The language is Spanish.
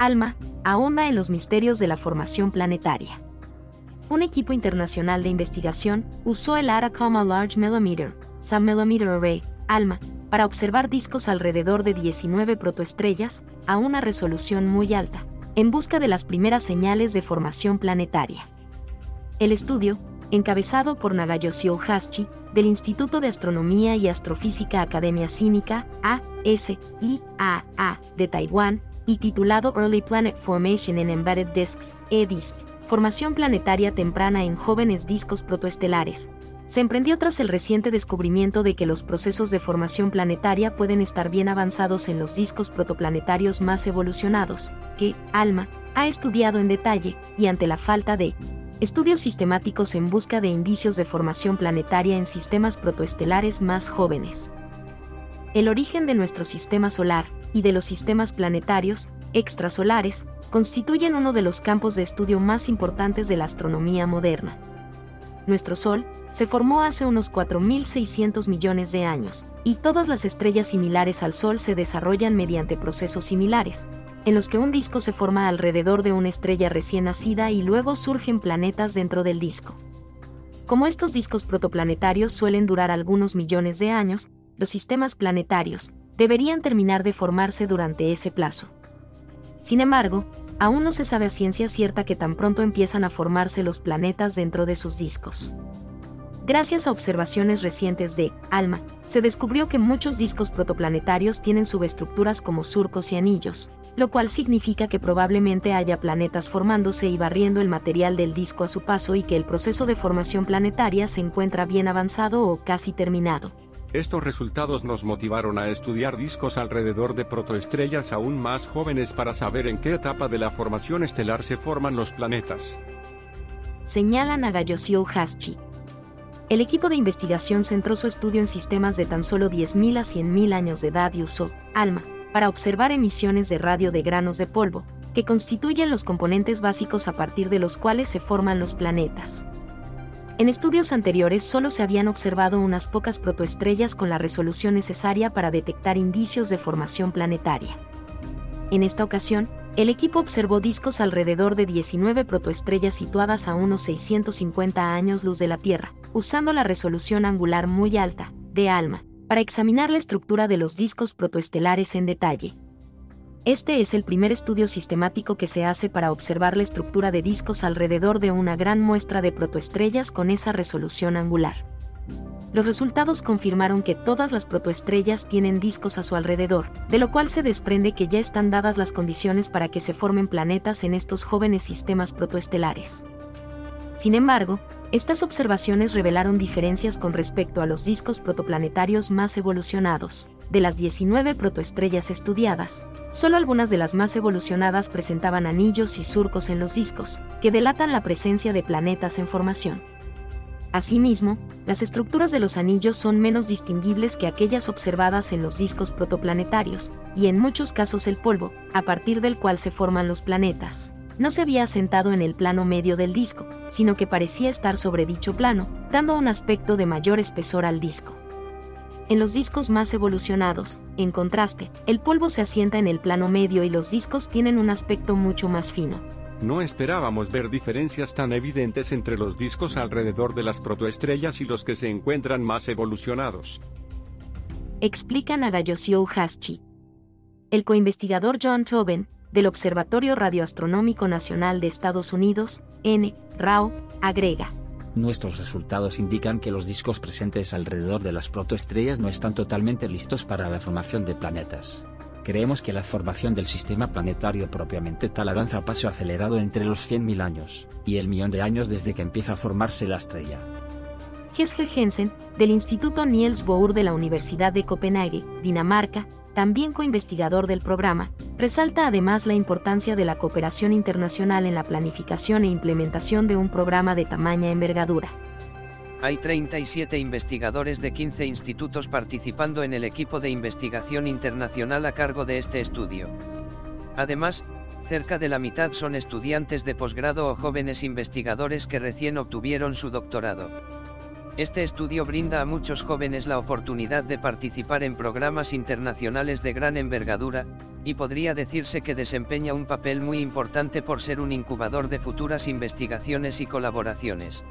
ALMA, ahonda en los misterios de la formación planetaria. Un equipo internacional de investigación usó el ARACOMA Large Millimeter, Submillimeter Array, ALMA, para observar discos alrededor de 19 protoestrellas, a una resolución muy alta, en busca de las primeras señales de formación planetaria. El estudio, encabezado por Nagayoshi Ohashi, del Instituto de Astronomía y Astrofísica Academia Cínica, ASIAA, de Taiwán, y titulado Early Planet Formation in Embedded Disks, EDISC, Formación Planetaria Temprana en Jóvenes Discos Protoestelares, se emprendió tras el reciente descubrimiento de que los procesos de formación planetaria pueden estar bien avanzados en los discos protoplanetarios más evolucionados, que, ALMA, ha estudiado en detalle, y ante la falta de estudios sistemáticos en busca de indicios de formación planetaria en sistemas protoestelares más jóvenes. El origen de nuestro sistema solar, y de los sistemas planetarios, extrasolares, constituyen uno de los campos de estudio más importantes de la astronomía moderna. Nuestro Sol, se formó hace unos 4.600 millones de años, y todas las estrellas similares al Sol se desarrollan mediante procesos similares, en los que un disco se forma alrededor de una estrella recién nacida y luego surgen planetas dentro del disco. Como estos discos protoplanetarios suelen durar algunos millones de años, los sistemas planetarios deberían terminar de formarse durante ese plazo. Sin embargo, aún no se sabe a ciencia cierta que tan pronto empiezan a formarse los planetas dentro de sus discos. Gracias a observaciones recientes de ALMA, se descubrió que muchos discos protoplanetarios tienen subestructuras como surcos y anillos, lo cual significa que probablemente haya planetas formándose y barriendo el material del disco a su paso y que el proceso de formación planetaria se encuentra bien avanzado o casi terminado. Estos resultados nos motivaron a estudiar discos alrededor de protoestrellas aún más jóvenes para saber en qué etapa de la formación estelar se forman los planetas. Señala Nagayoshi Ohashi. El equipo de investigación centró su estudio en sistemas de tan solo 10.000 a 100.000 años de edad y usó ALMA para observar emisiones de radio de granos de polvo, que constituyen los componentes básicos a partir de los cuales se forman los planetas. En estudios anteriores solo se habían observado unas pocas protoestrellas con la resolución necesaria para detectar indicios de formación planetaria. En esta ocasión, el equipo observó discos alrededor de 19 protoestrellas situadas a unos 650 años luz de la Tierra, usando la resolución angular muy alta, de ALMA, para examinar la estructura de los discos protoestelares en detalle. Este es el primer estudio sistemático que se hace para observar la estructura de discos alrededor de una gran muestra de protoestrellas con esa resolución angular. Los resultados confirmaron que todas las protoestrellas tienen discos a su alrededor, de lo cual se desprende que ya están dadas las condiciones para que se formen planetas en estos jóvenes sistemas protoestelares. Sin embargo, estas observaciones revelaron diferencias con respecto a los discos protoplanetarios más evolucionados. De las 19 protoestrellas estudiadas, solo algunas de las más evolucionadas presentaban anillos y surcos en los discos, que delatan la presencia de planetas en formación. Asimismo, las estructuras de los anillos son menos distinguibles que aquellas observadas en los discos protoplanetarios, y en muchos casos el polvo, a partir del cual se forman los planetas, no se había asentado en el plano medio del disco, sino que parecía estar sobre dicho plano, dando un aspecto de mayor espesor al disco. En los discos más evolucionados, en contraste, el polvo se asienta en el plano medio y los discos tienen un aspecto mucho más fino. No esperábamos ver diferencias tan evidentes entre los discos alrededor de las protoestrellas y los que se encuentran más evolucionados. Explica Nagayoshi Ohashi. El coinvestigador John Tobin, del Observatorio Radioastronómico Nacional de Estados Unidos, N. RAO, agrega. Nuestros resultados indican que los discos presentes alrededor de las protoestrellas no están totalmente listos para la formación de planetas. Creemos que la formación del sistema planetario propiamente tal avanza a paso acelerado entre los 100.000 años y el millón de años desde que empieza a formarse la estrella. Jesper Jensen, del Instituto Niels Bohr de la Universidad de Copenhague, Dinamarca, también coinvestigador del programa, resalta además la importancia de la cooperación internacional en la planificación e implementación de un programa de tamaña envergadura. Hay 37 investigadores de 15 institutos participando en el equipo de investigación internacional a cargo de este estudio. Además, cerca de la mitad son estudiantes de posgrado o jóvenes investigadores que recién obtuvieron su doctorado. Este estudio brinda a muchos jóvenes la oportunidad de participar en programas internacionales de gran envergadura, y podría decirse que desempeña un papel muy importante por ser un incubador de futuras investigaciones y colaboraciones.